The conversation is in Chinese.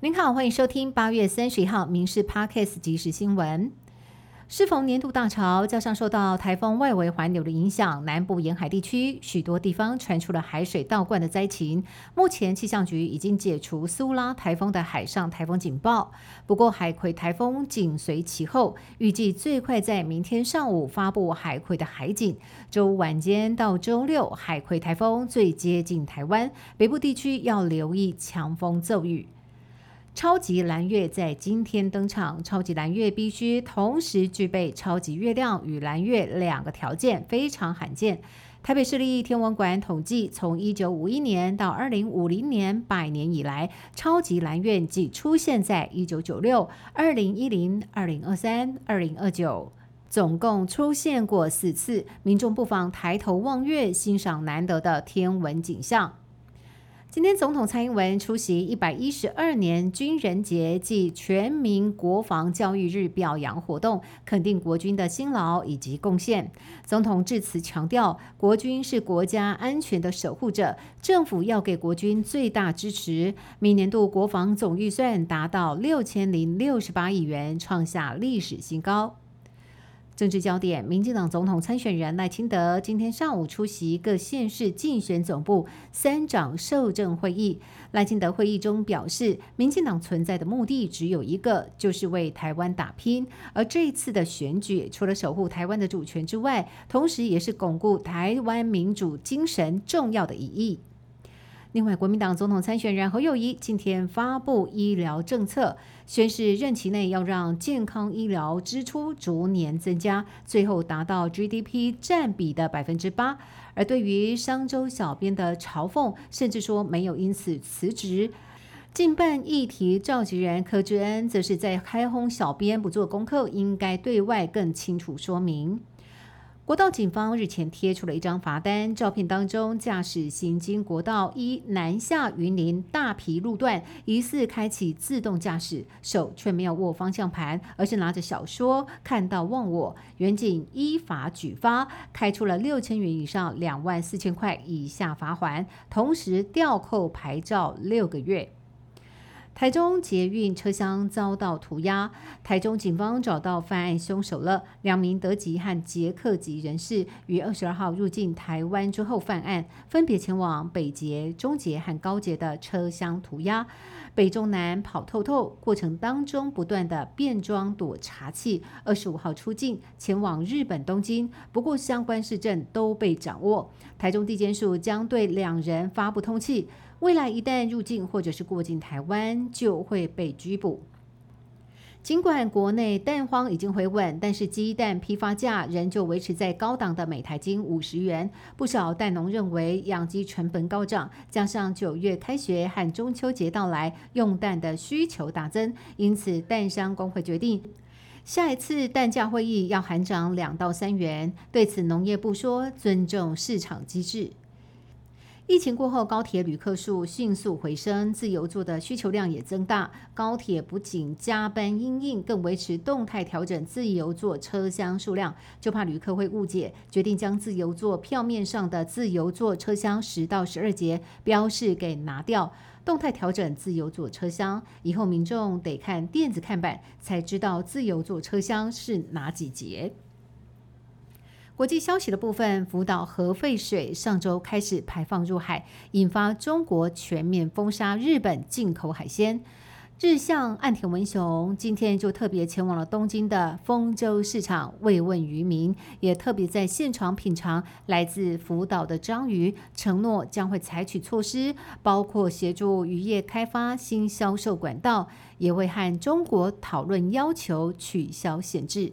您好，欢迎收听八月三十一号《民事 Parkes》即时新闻。适逢年度大潮，加上受到台风外围环流的影响，南部沿海地区许多地方传出了海水倒灌的灾情。目前气象局已经解除苏拉台风的海上台风警报，不过海葵台风紧随其后，预计最快在明天上午发布海葵的海警。周五晚间到周六，海葵台风最接近台湾北部地区，要留意强风骤雨。超级蓝月在今天登场。超级蓝月必须同时具备超级月亮与蓝月两个条件，非常罕见。台北市立天文馆统计，从一九五一年到二零五零年百年以来，超级蓝月仅出现在一九九六、二零一零、二零二三、二零二九，总共出现过四次。民众不妨抬头望月，欣赏难得的天文景象。今天，总统蔡英文出席一百一十二年军人节暨全民国防教育日表扬活动，肯定国军的辛劳以及贡献。总统致辞强调，国军是国家安全的守护者，政府要给国军最大支持。明年度国防总预算达到六千零六十八亿元，创下历史新高。政治焦点：民进党总统参选人赖清德今天上午出席各县市竞选总部三长受证会议。赖清德会议中表示，民进党存在的目的只有一个，就是为台湾打拼。而这一次的选举，除了守护台湾的主权之外，同时也是巩固台湾民主精神重要的意义。另外，国民党总统参选人侯友谊今天发布医疗政策，宣示任期内要让健康医疗支出逐年增加，最后达到 GDP 占比的百分之八。而对于商周小编的嘲讽，甚至说没有因此辞职。近办议题召集人柯志恩则是在开轰小编不做功课，应该对外更清楚说明。国道警方日前贴出了一张罚单，照片当中驾驶行经国道一南下云林大皮路段，疑似开启自动驾驶，手却没有握方向盘，而是拿着小说看到忘我，原警依法举发，开出了六千元以上两万四千块以下罚款，同时吊扣牌照六个月。台中捷运车厢遭到涂鸦，台中警方找到犯案凶手了。两名德籍和捷克籍人士于二十二号入境台湾之后犯案，分别前往北捷、中捷和高捷的车厢涂鸦。北中南跑透透，过程当中不断的变装躲查器。二十五号出境前往日本东京，不过相关市政都被掌握。台中地检署将对两人发布通缉。未来一旦入境或者是过境台湾，就会被拘捕。尽管国内蛋荒已经回稳，但是鸡蛋批发价仍旧维持在高档的每台斤五十元。不少蛋农认为养鸡成本高涨，加上九月开学和中秋节到来，用蛋的需求大增，因此蛋商工会决定下一次蛋价会议要喊涨两到三元。对此，农业部说尊重市场机制。疫情过后，高铁旅客数迅速回升，自由座的需求量也增大。高铁不仅加班应应，更维持动态调整自由座车厢数量，就怕旅客会误解，决定将自由座票面上的自由座车厢十到十二节标示给拿掉，动态调整自由座车厢。以后民众得看电子看板才知道自由座车厢是哪几节。国际消息的部分，福岛核废水上周开始排放入海，引发中国全面封杀日本进口海鲜。日向岸田文雄今天就特别前往了东京的丰州市场慰问渔民，也特别在现场品尝来自福岛的章鱼，承诺将会采取措施，包括协助渔业开发新销售管道，也会和中国讨论要求取消限制。